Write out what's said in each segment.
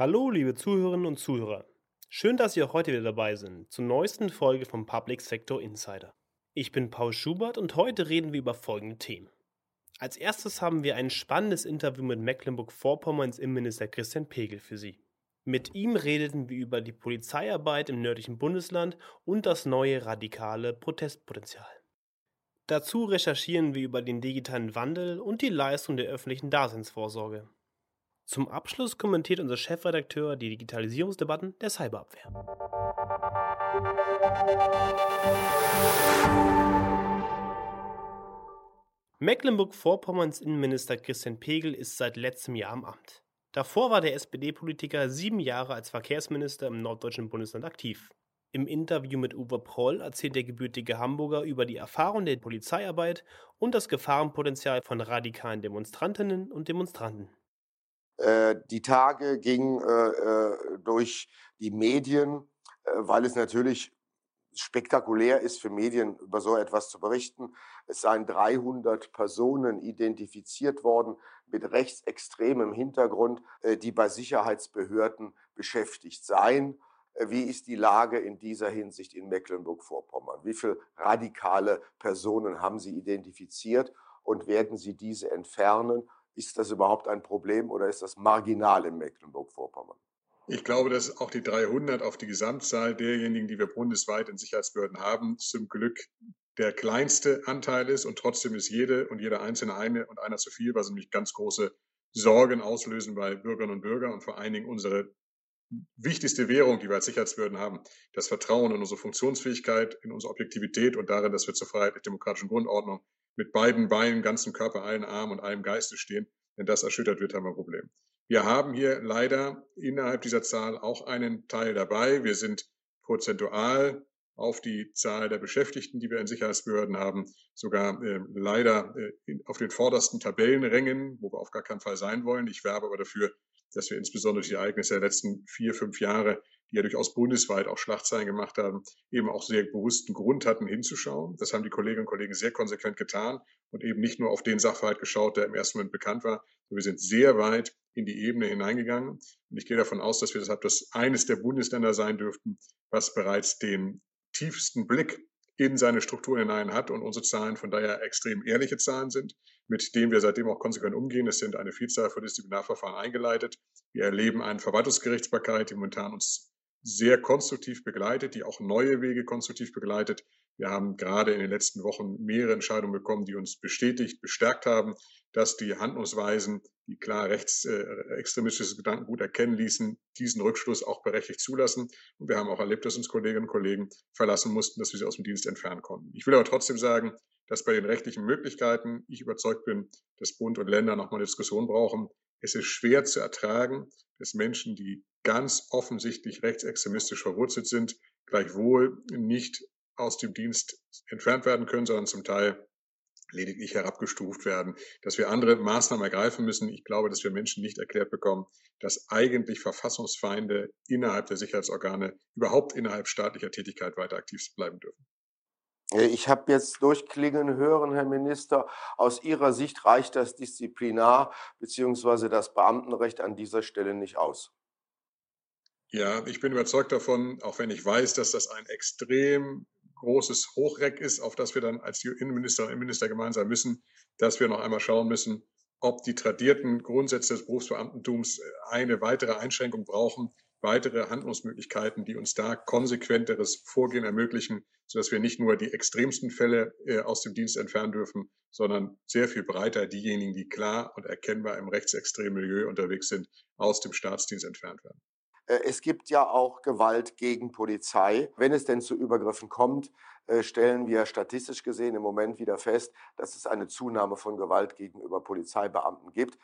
Hallo, liebe Zuhörerinnen und Zuhörer. Schön, dass Sie auch heute wieder dabei sind zur neuesten Folge vom Public Sector Insider. Ich bin Paul Schubert und heute reden wir über folgende Themen. Als erstes haben wir ein spannendes Interview mit Mecklenburg-Vorpommerns Innenminister Christian Pegel für Sie. Mit ihm redeten wir über die Polizeiarbeit im nördlichen Bundesland und das neue radikale Protestpotenzial. Dazu recherchieren wir über den digitalen Wandel und die Leistung der öffentlichen Daseinsvorsorge. Zum Abschluss kommentiert unser Chefredakteur die Digitalisierungsdebatten der Cyberabwehr. Mecklenburg-Vorpommerns Innenminister Christian Pegel ist seit letztem Jahr am Amt. Davor war der SPD-Politiker sieben Jahre als Verkehrsminister im norddeutschen Bundesland aktiv. Im Interview mit Uwe Proll erzählt der gebürtige Hamburger über die Erfahrung der Polizeiarbeit und das Gefahrenpotenzial von radikalen Demonstrantinnen und Demonstranten. Äh, die Tage gingen äh, äh, durch die Medien, weil es natürlich spektakulär ist für Medien über so etwas zu berichten. Es seien 300 Personen identifiziert worden mit rechtsextremem Hintergrund, die bei Sicherheitsbehörden beschäftigt seien. Wie ist die Lage in dieser Hinsicht in Mecklenburg-Vorpommern? Wie viele radikale Personen haben Sie identifiziert und werden Sie diese entfernen? Ist das überhaupt ein Problem oder ist das marginal in Mecklenburg-Vorpommern? Ich glaube, dass auch die 300 auf die Gesamtzahl derjenigen, die wir bundesweit in Sicherheitsbehörden haben, zum Glück der kleinste Anteil ist und trotzdem ist jede und jeder einzelne eine und einer zu viel, was nämlich ganz große Sorgen auslösen bei Bürgerinnen und Bürgern und vor allen Dingen unsere wichtigste Währung, die wir als Sicherheitsbehörden haben, das Vertrauen in unsere Funktionsfähigkeit, in unsere Objektivität und darin, dass wir zur freiheitlich-demokratischen Grundordnung mit beiden Beinen, ganzen Körper, allen Armen und allem Geiste stehen. Wenn das erschüttert wird, haben wir ein Problem. Wir haben hier leider innerhalb dieser Zahl auch einen Teil dabei. Wir sind prozentual auf die Zahl der Beschäftigten, die wir in Sicherheitsbehörden haben, sogar äh, leider äh, in, auf den vordersten Tabellenrängen, wo wir auf gar keinen Fall sein wollen. Ich werbe aber dafür, dass wir insbesondere die Ereignisse der letzten vier, fünf Jahre, die ja durchaus bundesweit auch Schlagzeilen gemacht haben, eben auch sehr bewussten Grund hatten, hinzuschauen. Das haben die Kolleginnen und Kollegen sehr konsequent getan und eben nicht nur auf den Sachverhalt geschaut, der im ersten Moment bekannt war, sondern wir sind sehr weit in die Ebene hineingegangen. Und ich gehe davon aus, dass wir deshalb das eines der Bundesländer sein dürften, was bereits den tiefsten Blick in seine Struktur hinein hat und unsere Zahlen von daher extrem ehrliche Zahlen sind, mit denen wir seitdem auch konsequent umgehen. Es sind eine Vielzahl von Disziplinarverfahren eingeleitet. Wir erleben eine Verwaltungsgerichtsbarkeit, die momentan uns sehr konstruktiv begleitet, die auch neue Wege konstruktiv begleitet. Wir haben gerade in den letzten Wochen mehrere Entscheidungen bekommen, die uns bestätigt, bestärkt haben, dass die Handlungsweisen, die klar rechtsextremistisches äh, Gedankengut erkennen ließen, diesen Rückschluss auch berechtigt zulassen. Und wir haben auch erlebt, dass uns Kolleginnen und Kollegen verlassen mussten, dass wir sie aus dem Dienst entfernen konnten. Ich will aber trotzdem sagen, dass bei den rechtlichen Möglichkeiten ich überzeugt bin, dass Bund und Länder nochmal eine Diskussion brauchen. Es ist schwer zu ertragen, dass Menschen, die ganz offensichtlich rechtsextremistisch verwurzelt sind, gleichwohl nicht aus dem Dienst entfernt werden können, sondern zum Teil lediglich herabgestuft werden, dass wir andere Maßnahmen ergreifen müssen. Ich glaube, dass wir Menschen nicht erklärt bekommen, dass eigentlich Verfassungsfeinde innerhalb der Sicherheitsorgane überhaupt innerhalb staatlicher Tätigkeit weiter aktiv bleiben dürfen. Äh, ich habe jetzt durchklingen hören, Herr Minister, aus Ihrer Sicht reicht das Disziplinar- bzw. das Beamtenrecht an dieser Stelle nicht aus. Ja, ich bin überzeugt davon, auch wenn ich weiß, dass das ein extrem großes Hochreck ist, auf das wir dann als Innenminister und Innenminister gemeinsam müssen, dass wir noch einmal schauen müssen, ob die tradierten Grundsätze des Berufsbeamtentums äh, eine weitere Einschränkung brauchen, weitere Handlungsmöglichkeiten, die uns da konsequenteres Vorgehen ermöglichen, sodass wir nicht nur die extremsten Fälle äh, aus dem Dienst entfernen dürfen, sondern sehr viel breiter diejenigen, die klar und erkennbar im rechtsextremen Milieu unterwegs sind, aus dem Staatsdienst entfernt werden. Äh, es gibt ja auch Gewalt gegen Polizei. Wenn es denn zu Übergriffen kommt, äh, stellen wir statistisch gesehen im Moment wieder fest, dass es eine Zunahme von Gewalt gegenüber Polizeibeamten gibt.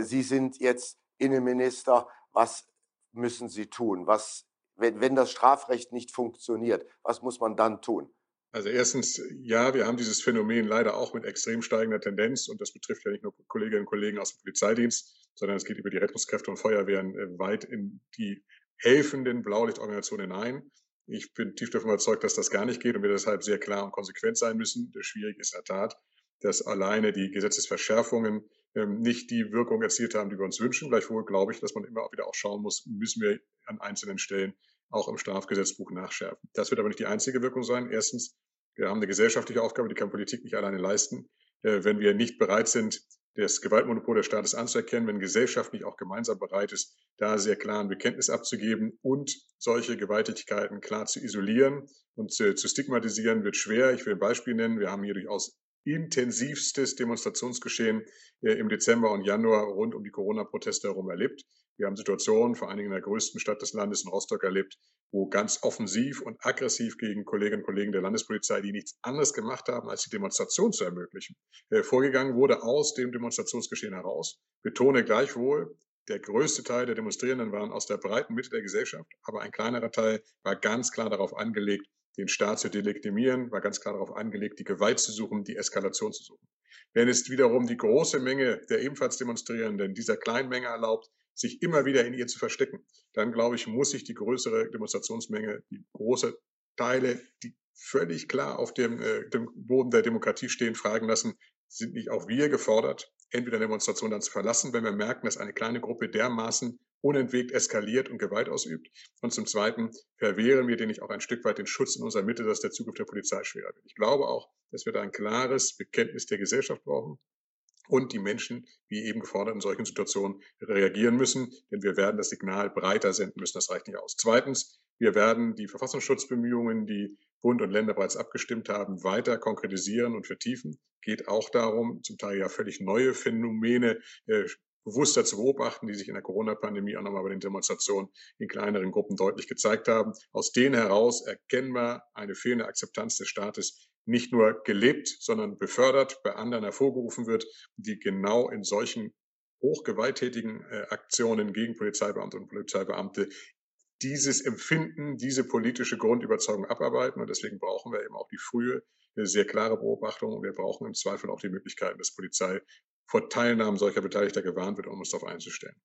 Sie sind jetzt Innenminister. Was müssen Sie tun? Was, wenn, wenn das Strafrecht nicht funktioniert, was muss man dann tun? Also erstens, ja, wir haben dieses Phänomen leider auch mit extrem steigender Tendenz und das betrifft ja nicht nur Kolleginnen und Kollegen aus dem Polizeidienst, sondern es geht über die Rettungskräfte und Feuerwehren äh, weit in die helfenden Blaulichtorganisationen hinein. Ich bin tief davon überzeugt, dass das gar nicht geht und wir deshalb sehr klar und konsequent sein müssen. Das Schwierige ist in der Tat, dass alleine die Gesetzesverschärfungen nicht die Wirkung erzielt haben, die wir uns wünschen. Gleichwohl glaube ich, dass man immer wieder auch schauen muss, müssen wir an einzelnen Stellen auch im Strafgesetzbuch nachschärfen. Das wird aber nicht die einzige Wirkung sein. Erstens, wir haben eine gesellschaftliche Aufgabe, die kann Politik nicht alleine leisten. Äh, wenn wir nicht bereit sind, das Gewaltmonopol des Staates anzuerkennen, wenn Gesellschaft nicht auch gemeinsam bereit ist, da sehr klar ein Bekenntnis abzugeben und solche Gewalttätigkeiten klar zu isolieren und zu, zu stigmatisieren, wird schwer. Ich will ein Beispiel nennen. Wir haben hier durchaus intensivstes Demonstrationsgeschehen äh, im Dezember und Januar rund um die Corona-Proteste herum erlebt. Wir haben Situationen, vor allen Dingen in der größten Stadt des Landes, in Rostock, erlebt, wo ganz offensiv und aggressiv gegen Kolleginnen und Kollegen der Landespolizei, die nichts anderes gemacht haben, als die Demonstration zu ermöglichen, äh, vorgegangen wurde aus dem Demonstrationsgeschehen heraus. Betone gleichwohl, der größte Teil der Demonstrierenden waren aus der breiten Mitte der Gesellschaft, aber ein kleinerer Teil war ganz klar darauf angelegt, den Staat zu delegitimieren, war ganz klar darauf angelegt, die Gewalt zu suchen, die Eskalation zu suchen. Wenn es wiederum die große Menge der ebenfalls Demonstrierenden dieser kleinen Menge erlaubt, sich immer wieder in ihr zu verstecken, dann glaube ich, muss sich die größere Demonstrationsmenge, die große Teile, die völlig klar auf dem, äh, dem Boden der Demokratie stehen, fragen lassen, sind nicht auch wir gefordert, entweder Demonstration dann zu verlassen, wenn wir merken, dass eine kleine Gruppe dermaßen unentwegt eskaliert und Gewalt ausübt. Und zum Zweiten verwehren wir denen nicht auch ein Stück weit den Schutz in unserer Mitte, dass der Zugriff der Polizei schwerer wird. Ich glaube auch, dass wir da ein klares Bekenntnis der Gesellschaft brauchen und die Menschen, wie eben gefordert, in solchen Situationen reagieren müssen, denn wir werden das Signal breiter senden müssen. Das reicht nicht aus. Zweitens, wir werden die Verfassungsschutzbemühungen, die Bund und Länder bereits abgestimmt haben, weiter konkretisieren und vertiefen. Geht auch darum, zum Teil ja völlig neue Phänomene äh, bewusster zu beobachten, die sich in der Corona-Pandemie auch nochmal bei den Demonstrationen in kleineren Gruppen deutlich gezeigt haben. Aus denen heraus erkennen wir eine fehlende Akzeptanz des Staates nicht nur gelebt, sondern befördert, bei anderen hervorgerufen wird, die genau in solchen hochgewalttätigen äh, Aktionen gegen Polizeibeamte und Polizeibeamte dieses Empfinden, diese politische Grundüberzeugung abarbeiten. Und deswegen brauchen wir eben auch die frühe, äh, sehr klare Beobachtung. Und wir brauchen im Zweifel auch die Möglichkeiten, dass Polizei vor Teilnahmen solcher Beteiligter gewarnt wird, um uns darauf einzustellen.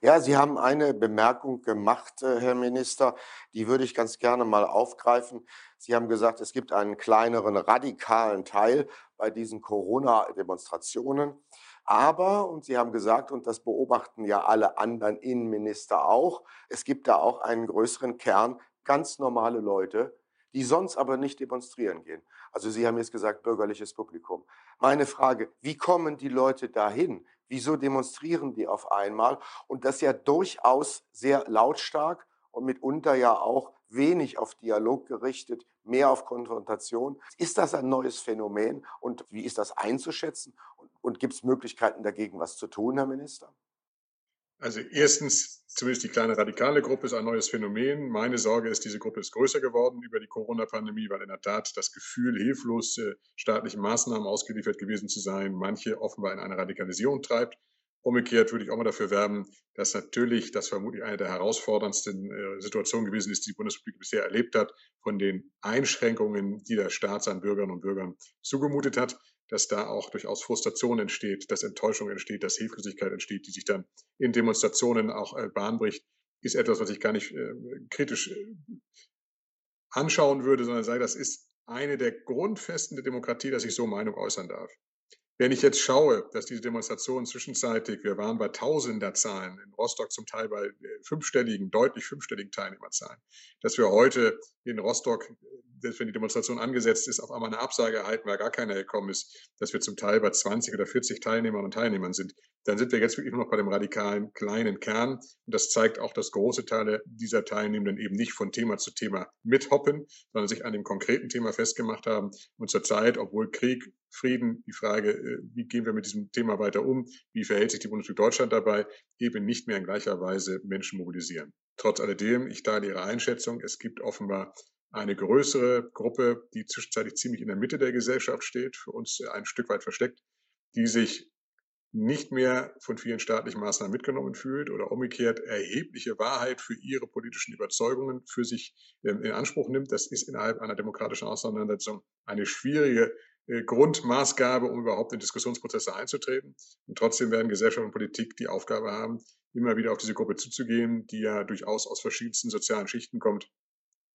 Ja, Sie haben eine Bemerkung gemacht, äh, Herr Minister, die würde ich ganz gerne mal aufgreifen. Sie haben gesagt, es gibt einen kleineren radikalen Teil bei diesen Corona-Demonstrationen. Aber, und Sie haben gesagt, und das beobachten ja alle anderen Innenminister auch, es gibt da auch einen größeren Kern ganz normale Leute, die sonst aber nicht demonstrieren gehen. Also Sie haben jetzt gesagt, bürgerliches Publikum. Meine Frage, wie kommen die Leute dahin? Wieso demonstrieren die auf einmal? Und das ja durchaus sehr lautstark und mitunter ja auch wenig auf Dialog gerichtet, mehr auf Konfrontation. Ist das ein neues Phänomen und wie ist das einzuschätzen? Und gibt es Möglichkeiten dagegen, was zu tun, Herr Minister? Also erstens, zumindest die kleine radikale Gruppe ist ein neues Phänomen. Meine Sorge ist, diese Gruppe ist größer geworden über die Corona-Pandemie, weil in der Tat das Gefühl, hilflos staatlichen Maßnahmen ausgeliefert gewesen zu sein, manche offenbar in eine Radikalisierung treibt. Umgekehrt würde ich auch mal dafür werben, dass natürlich das vermutlich eine der herausforderndsten äh, Situationen gewesen ist, die die Bundesrepublik bisher erlebt hat, von den Einschränkungen, die der Staat seinen Bürgerinnen und Bürgern zugemutet hat dass da auch durchaus Frustration entsteht, dass Enttäuschung entsteht, dass Hilflosigkeit entsteht, die sich dann in Demonstrationen auch äh, Bahn bricht, ist etwas, was ich gar nicht äh, kritisch anschauen würde, sondern sei, das ist eine der Grundfesten der Demokratie, dass ich so Meinung äußern darf. Wenn ich jetzt schaue, dass diese Demonstrationen zwischenzeitig, wir waren bei Tausenderzahlen, in Rostock zum Teil bei äh, fünfstelligen, deutlich fünfstelligen Teilnehmerzahlen, dass wir heute in Rostock selbst wenn die Demonstration angesetzt ist, auf einmal eine Absage erhalten, weil gar keiner gekommen ist, dass wir zum Teil bei 20 oder 40 Teilnehmern und Teilnehmern sind, dann sind wir jetzt wirklich nur noch bei dem radikalen kleinen Kern. Und das zeigt auch, dass große Teile dieser Teilnehmenden eben nicht von Thema zu Thema mithoppen, sondern sich an dem konkreten Thema festgemacht haben. Und zurzeit, obwohl Krieg, Frieden, die Frage, äh, wie gehen wir mit diesem Thema weiter um, wie verhält sich die Bundesrepublik Deutschland dabei, eben nicht mehr in gleicher Weise Menschen mobilisieren. Trotz alledem, ich teile Ihre Einschätzung, es gibt offenbar eine größere Gruppe, die zwischenzeitlich ziemlich in der Mitte der Gesellschaft steht, für uns ein Stück weit versteckt, die sich nicht mehr von vielen staatlichen Maßnahmen mitgenommen fühlt oder umgekehrt erhebliche Wahrheit für ihre politischen Überzeugungen für sich ähm, in Anspruch nimmt. Das ist innerhalb einer demokratischen Auseinandersetzung eine schwierige äh, Grundmaßgabe, um überhaupt in Diskussionsprozesse einzutreten. Und trotzdem werden Gesellschaft und Politik die Aufgabe haben, immer wieder auf diese Gruppe zuzugehen, die ja durchaus aus verschiedensten sozialen Schichten kommt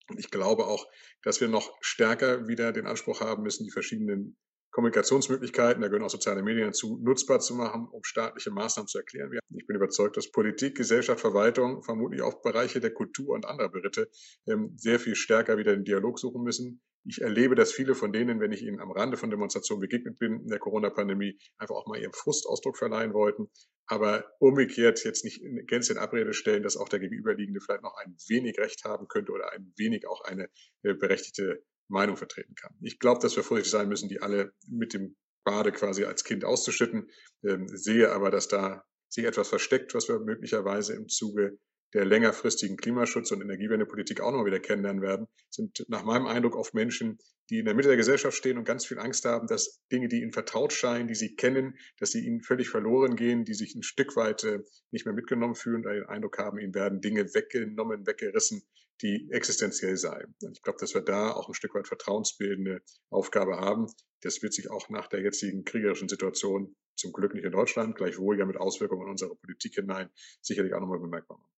und ich glaube auch, dass wir noch stärker wieder den Anspruch haben müssen, die verschiedenen Kommunikationsmöglichkeiten, da gehören auch soziale Medien dazu, nutzbar zu machen, um staatliche Maßnahmen zu erklären. Ich bin überzeugt, dass Politik, Gesellschaft, Verwaltung, vermutlich auch Bereiche der Kultur und anderer Beritte ähm, sehr viel stärker wieder den Dialog suchen müssen. Ich erlebe, dass viele von denen, wenn ich ihnen am Rande von Demonstrationen begegnet bin in der Corona-Pandemie, einfach auch mal ihrem Frustausdruck verleihen wollten. Aber umgekehrt jetzt nicht Gänze in Abrede stellen, dass auch der Gegenüberliegende vielleicht noch ein wenig Recht haben könnte oder ein wenig auch eine äh, berechtigte Meinung vertreten kann. Ich glaube, dass wir vorsichtig sein müssen, die alle mit dem Bade quasi als Kind auszuschütten. Ähm, sehe aber, dass da sich etwas versteckt, was wir möglicherweise im Zuge der längerfristigen Klimaschutz- und Energiewendepolitik auch noch wieder kennenlernen werden, sind nach meinem Eindruck oft Menschen, die in der Mitte der Gesellschaft stehen und ganz viel Angst haben, dass Dinge, die ihnen vertraut scheinen, die sie kennen, dass sie ihnen völlig verloren gehen, die sich ein Stück weit äh, nicht mehr mitgenommen fühlen, oder den Eindruck haben, ihnen werden Dinge weggenommen, weggerissen, die existenziell seien. Und ich glaube, dass wir da auch ein Stück weit vertrauensbildende Aufgabe haben. Das wird sich auch nach der jetzigen kriegerischen Situation zum Glück nicht in Deutschland, gleichwohl ja mit Auswirkungen in unsere Politik hinein, sicherlich auch nochmal bemerkbar machen.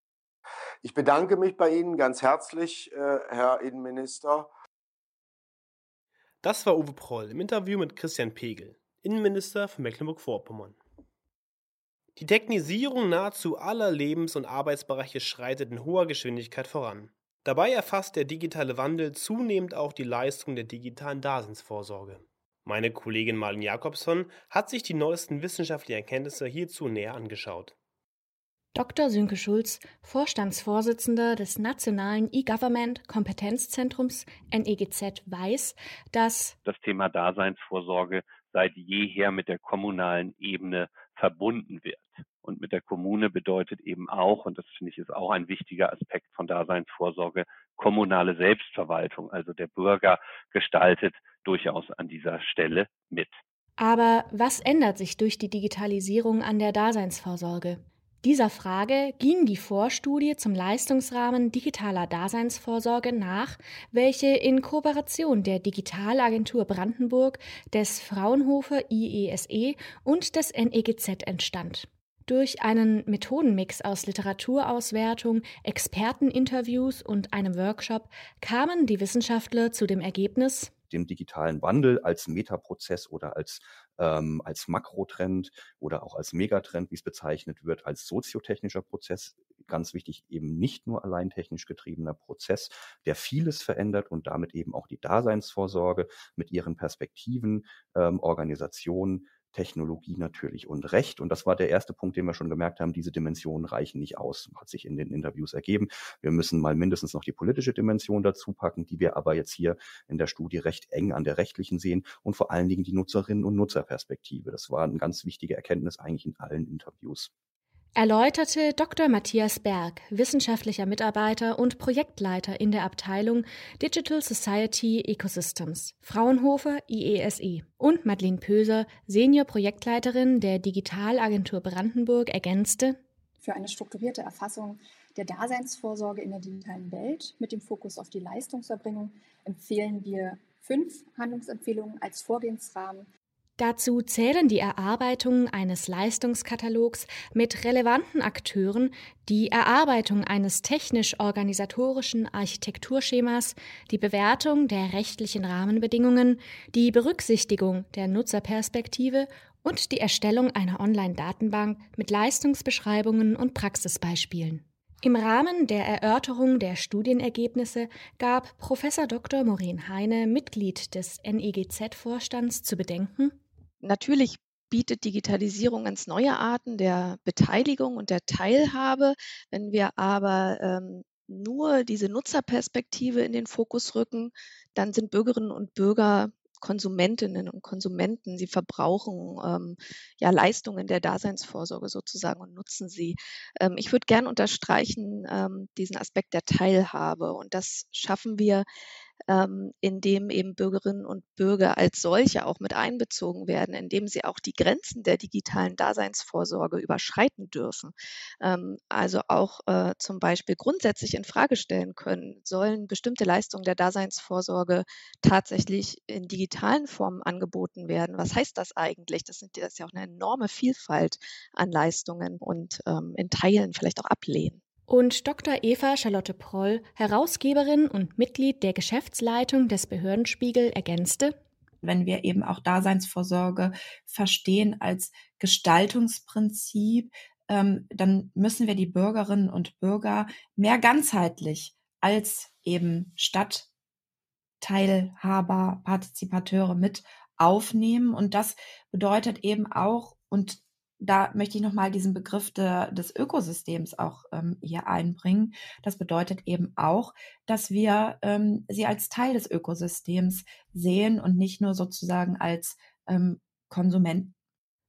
Ich bedanke mich bei Ihnen ganz herzlich, äh, Herr Innenminister. Das war Uwe Proll im Interview mit Christian Pegel, Innenminister von Mecklenburg-Vorpommern. Die Technisierung nahezu aller Lebens- und Arbeitsbereiche schreitet in hoher Geschwindigkeit voran. Dabei erfasst der digitale Wandel zunehmend auch die Leistung der digitalen Daseinsvorsorge. Meine Kollegin Marlin Jakobson hat sich die neuesten wissenschaftlichen Erkenntnisse hierzu näher angeschaut. Dr. Sönke Schulz, Vorstandsvorsitzender des Nationalen E-Government Kompetenzzentrums NEGZ, weiß, dass das Thema Daseinsvorsorge seit jeher mit der kommunalen Ebene verbunden wird. Und mit der Kommune bedeutet eben auch, und das finde ich ist auch ein wichtiger Aspekt von Daseinsvorsorge, kommunale Selbstverwaltung. Also der Bürger gestaltet durchaus an dieser Stelle mit. Aber was ändert sich durch die Digitalisierung an der Daseinsvorsorge? Dieser Frage ging die Vorstudie zum Leistungsrahmen digitaler Daseinsvorsorge nach, welche in Kooperation der Digitalagentur Brandenburg, des Fraunhofer IESE e und des NEGZ entstand. Durch einen Methodenmix aus Literaturauswertung, Experteninterviews und einem Workshop kamen die Wissenschaftler zu dem Ergebnis, dem digitalen Wandel als Metaprozess oder als ähm, als Makrotrend oder auch als Megatrend, wie es bezeichnet wird, als soziotechnischer Prozess. Ganz wichtig, eben nicht nur allein technisch getriebener Prozess, der vieles verändert und damit eben auch die Daseinsvorsorge mit ihren Perspektiven, ähm, Organisationen Technologie natürlich und Recht. Und das war der erste Punkt, den wir schon gemerkt haben, diese Dimensionen reichen nicht aus, hat sich in den Interviews ergeben. Wir müssen mal mindestens noch die politische Dimension dazu packen, die wir aber jetzt hier in der Studie recht eng an der rechtlichen sehen und vor allen Dingen die Nutzerinnen und Nutzerperspektive. Das war eine ganz wichtige Erkenntnis eigentlich in allen Interviews erläuterte Dr. Matthias Berg, wissenschaftlicher Mitarbeiter und Projektleiter in der Abteilung Digital Society Ecosystems, Fraunhofer IESE, e, und Madeleine Pöser, Senior Projektleiterin der Digitalagentur Brandenburg, ergänzte, für eine strukturierte Erfassung der Daseinsvorsorge in der digitalen Welt mit dem Fokus auf die Leistungserbringung empfehlen wir fünf Handlungsempfehlungen als Vorgehensrahmen Dazu zählen die Erarbeitung eines Leistungskatalogs mit relevanten Akteuren, die Erarbeitung eines technisch-organisatorischen Architekturschemas, die Bewertung der rechtlichen Rahmenbedingungen, die Berücksichtigung der Nutzerperspektive und die Erstellung einer Online-Datenbank mit Leistungsbeschreibungen und Praxisbeispielen. Im Rahmen der Erörterung der Studienergebnisse gab Prof. Dr. Maureen Heine, Mitglied des NEGZ-Vorstands, zu bedenken, Natürlich bietet Digitalisierung ganz neue Arten der Beteiligung und der Teilhabe. Wenn wir aber ähm, nur diese Nutzerperspektive in den Fokus rücken, dann sind Bürgerinnen und Bürger Konsumentinnen und Konsumenten. Sie verbrauchen ähm, ja Leistungen der Daseinsvorsorge sozusagen und nutzen sie. Ähm, ich würde gern unterstreichen ähm, diesen Aspekt der Teilhabe und das schaffen wir ähm, in dem eben Bürgerinnen und Bürger als solche auch mit einbezogen werden, indem sie auch die Grenzen der digitalen Daseinsvorsorge überschreiten dürfen. Ähm, also auch äh, zum Beispiel grundsätzlich in Frage stellen können, sollen bestimmte Leistungen der Daseinsvorsorge tatsächlich in digitalen Formen angeboten werden? Was heißt das eigentlich? Das, sind, das ist ja auch eine enorme Vielfalt an Leistungen und ähm, in Teilen vielleicht auch ablehnen und Dr. Eva Charlotte Proll, Herausgeberin und Mitglied der Geschäftsleitung des Behördenspiegel, ergänzte, wenn wir eben auch Daseinsvorsorge verstehen als Gestaltungsprinzip, ähm, dann müssen wir die Bürgerinnen und Bürger mehr ganzheitlich als eben Stadtteilhaber, Partizipateure mit aufnehmen. Und das bedeutet eben auch, und da möchte ich nochmal diesen Begriff de, des Ökosystems auch ähm, hier einbringen. Das bedeutet eben auch, dass wir ähm, sie als Teil des Ökosystems sehen und nicht nur sozusagen als ähm, Konsumenten.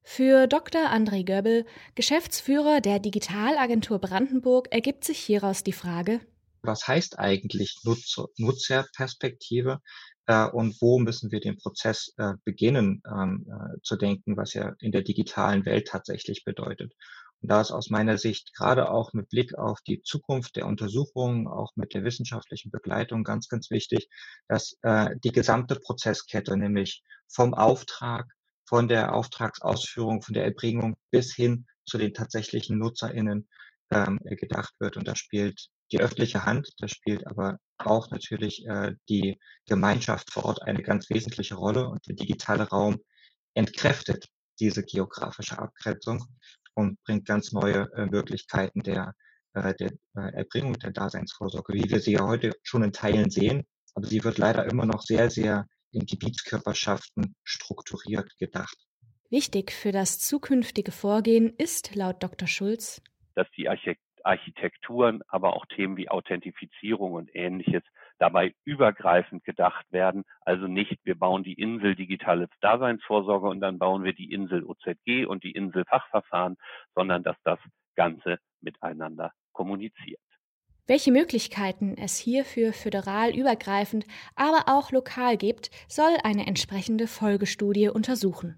Für Dr. André Göbbel, Geschäftsführer der Digitalagentur Brandenburg, ergibt sich hieraus die Frage, was heißt eigentlich Nutzer, Nutzerperspektive äh, und wo müssen wir den Prozess äh, beginnen ähm, äh, zu denken, was ja in der digitalen Welt tatsächlich bedeutet. Und da ist aus meiner Sicht gerade auch mit Blick auf die Zukunft der Untersuchungen, auch mit der wissenschaftlichen Begleitung ganz, ganz wichtig, dass äh, die gesamte Prozesskette, nämlich vom Auftrag, von der Auftragsausführung, von der Erbringung bis hin zu den tatsächlichen NutzerInnen ähm, gedacht wird. Und da spielt die öffentliche Hand, da spielt aber auch natürlich äh, die Gemeinschaft vor Ort eine ganz wesentliche Rolle und der digitale Raum entkräftet diese geografische Abgrenzung und bringt ganz neue äh, Möglichkeiten der, äh, der äh, Erbringung der Daseinsvorsorge, wie wir sie ja heute schon in Teilen sehen. Aber sie wird leider immer noch sehr, sehr in Gebietskörperschaften strukturiert gedacht. Wichtig für das zukünftige Vorgehen ist laut Dr. Schulz, dass die Architekturen, aber auch Themen wie Authentifizierung und ähnliches dabei übergreifend gedacht werden. Also nicht, wir bauen die Insel digitale Daseinsvorsorge und dann bauen wir die Insel OZG und die Insel Fachverfahren, sondern dass das Ganze miteinander kommuniziert. Welche Möglichkeiten es hierfür föderal übergreifend, aber auch lokal gibt, soll eine entsprechende Folgestudie untersuchen.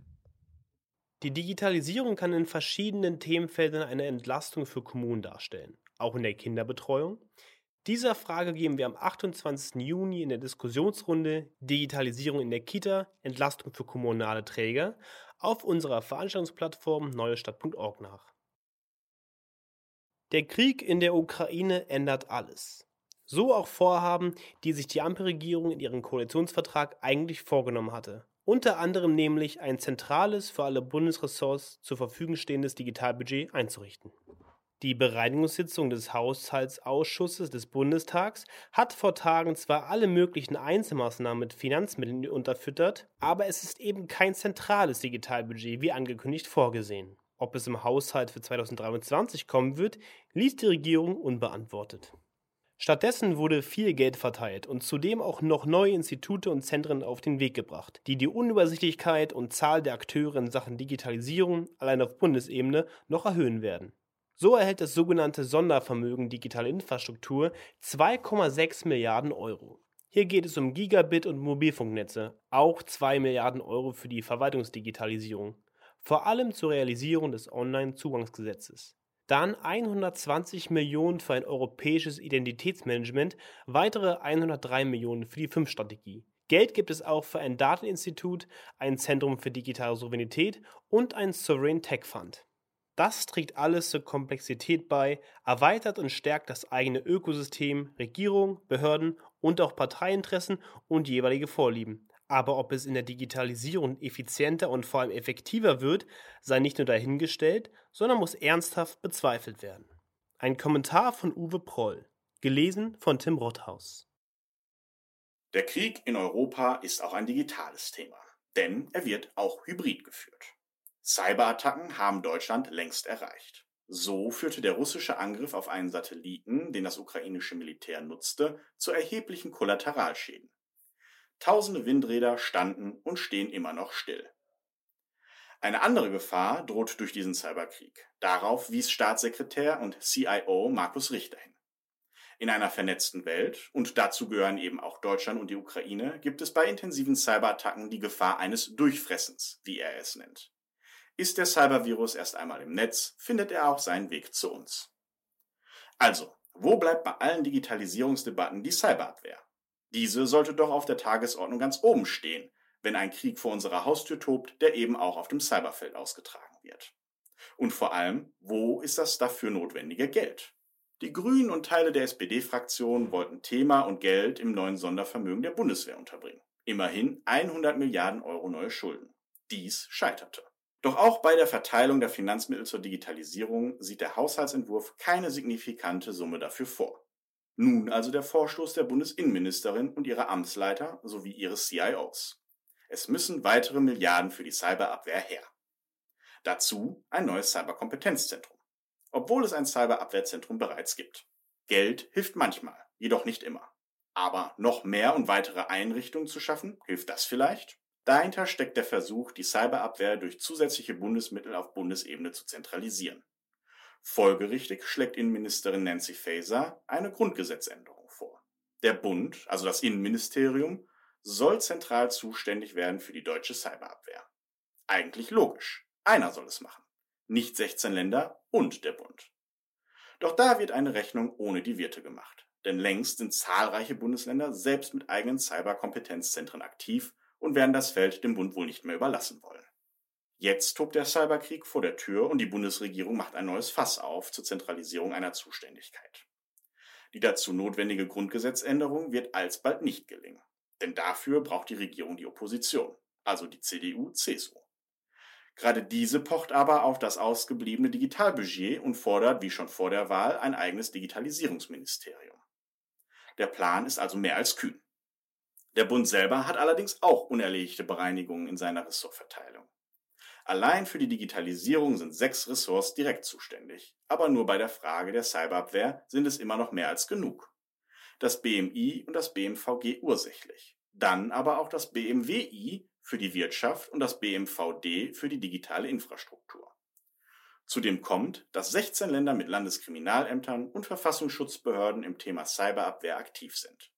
Die Digitalisierung kann in verschiedenen Themenfeldern eine Entlastung für Kommunen darstellen, auch in der Kinderbetreuung. Dieser Frage geben wir am 28. Juni in der Diskussionsrunde Digitalisierung in der Kita, Entlastung für kommunale Träger auf unserer Veranstaltungsplattform neuestadt.org nach. Der Krieg in der Ukraine ändert alles. So auch Vorhaben, die sich die Ampelregierung in ihrem Koalitionsvertrag eigentlich vorgenommen hatte. Unter anderem nämlich ein zentrales, für alle Bundesressorts zur Verfügung stehendes Digitalbudget einzurichten. Die Bereinigungssitzung des Haushaltsausschusses des Bundestags hat vor Tagen zwar alle möglichen Einzelmaßnahmen mit Finanzmitteln unterfüttert, aber es ist eben kein zentrales Digitalbudget wie angekündigt vorgesehen. Ob es im Haushalt für 2023 kommen wird, ließ die Regierung unbeantwortet. Stattdessen wurde viel Geld verteilt und zudem auch noch neue Institute und Zentren auf den Weg gebracht, die die Unübersichtlichkeit und Zahl der Akteure in Sachen Digitalisierung allein auf Bundesebene noch erhöhen werden. So erhält das sogenannte Sondervermögen Digitale Infrastruktur 2,6 Milliarden Euro. Hier geht es um Gigabit und Mobilfunknetze, auch 2 Milliarden Euro für die Verwaltungsdigitalisierung vor allem zur Realisierung des Online-Zugangsgesetzes. Dann 120 Millionen für ein europäisches Identitätsmanagement, weitere 103 Millionen für die 5-Strategie. Geld gibt es auch für ein Dateninstitut, ein Zentrum für digitale Souveränität und ein Sovereign Tech Fund. Das trägt alles zur Komplexität bei, erweitert und stärkt das eigene Ökosystem, Regierung, Behörden und auch Parteiinteressen und jeweilige Vorlieben. Aber ob es in der Digitalisierung effizienter und vor allem effektiver wird, sei nicht nur dahingestellt, sondern muss ernsthaft bezweifelt werden. Ein Kommentar von Uwe Proll, gelesen von Tim Rothaus. Der Krieg in Europa ist auch ein digitales Thema, denn er wird auch hybrid geführt. Cyberattacken haben Deutschland längst erreicht. So führte der russische Angriff auf einen Satelliten, den das ukrainische Militär nutzte, zu erheblichen Kollateralschäden. Tausende Windräder standen und stehen immer noch still. Eine andere Gefahr droht durch diesen Cyberkrieg. Darauf wies Staatssekretär und CIO Markus Richter hin. In einer vernetzten Welt, und dazu gehören eben auch Deutschland und die Ukraine, gibt es bei intensiven Cyberattacken die Gefahr eines Durchfressens, wie er es nennt. Ist der Cybervirus erst einmal im Netz, findet er auch seinen Weg zu uns. Also, wo bleibt bei allen Digitalisierungsdebatten die Cyberabwehr? Diese sollte doch auf der Tagesordnung ganz oben stehen, wenn ein Krieg vor unserer Haustür tobt, der eben auch auf dem Cyberfeld ausgetragen wird. Und vor allem, wo ist das dafür notwendige Geld? Die Grünen und Teile der SPD-Fraktion wollten Thema und Geld im neuen Sondervermögen der Bundeswehr unterbringen. Immerhin 100 Milliarden Euro neue Schulden. Dies scheiterte. Doch auch bei der Verteilung der Finanzmittel zur Digitalisierung sieht der Haushaltsentwurf keine signifikante Summe dafür vor. Nun also der Vorstoß der Bundesinnenministerin und ihrer Amtsleiter sowie ihres CIOs. Es müssen weitere Milliarden für die Cyberabwehr her. Dazu ein neues Cyberkompetenzzentrum, obwohl es ein Cyberabwehrzentrum bereits gibt. Geld hilft manchmal, jedoch nicht immer. Aber noch mehr und weitere Einrichtungen zu schaffen, hilft das vielleicht? Dahinter steckt der Versuch, die Cyberabwehr durch zusätzliche Bundesmittel auf Bundesebene zu zentralisieren. Folgerichtig schlägt Innenministerin Nancy Faeser eine Grundgesetzänderung vor. Der Bund, also das Innenministerium, soll zentral zuständig werden für die deutsche Cyberabwehr. Eigentlich logisch. Einer soll es machen. Nicht 16 Länder und der Bund. Doch da wird eine Rechnung ohne die Wirte gemacht. Denn längst sind zahlreiche Bundesländer selbst mit eigenen Cyberkompetenzzentren aktiv und werden das Feld dem Bund wohl nicht mehr überlassen wollen. Jetzt tobt der Cyberkrieg vor der Tür und die Bundesregierung macht ein neues Fass auf zur Zentralisierung einer Zuständigkeit. Die dazu notwendige Grundgesetzänderung wird alsbald nicht gelingen, denn dafür braucht die Regierung die Opposition, also die CDU, CSU. Gerade diese pocht aber auf das ausgebliebene Digitalbudget und fordert, wie schon vor der Wahl, ein eigenes Digitalisierungsministerium. Der Plan ist also mehr als kühn. Der Bund selber hat allerdings auch unerledigte Bereinigungen in seiner Ressortverteilung. Allein für die Digitalisierung sind sechs Ressorts direkt zuständig, aber nur bei der Frage der Cyberabwehr sind es immer noch mehr als genug. Das BMI und das BMVG ursächlich, dann aber auch das BMWI für die Wirtschaft und das BMVD für die digitale Infrastruktur. Zudem kommt, dass 16 Länder mit Landeskriminalämtern und Verfassungsschutzbehörden im Thema Cyberabwehr aktiv sind.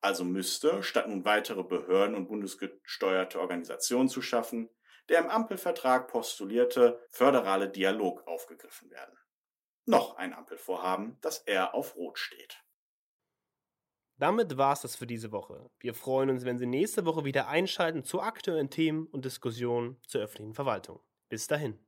Also müsste, statt nun weitere Behörden und bundesgesteuerte Organisationen zu schaffen, der im Ampelvertrag postulierte föderale Dialog aufgegriffen werden. Noch ein Ampelvorhaben, das eher auf Rot steht. Damit war es das für diese Woche. Wir freuen uns, wenn Sie nächste Woche wieder einschalten zu aktuellen Themen und Diskussionen zur öffentlichen Verwaltung. Bis dahin.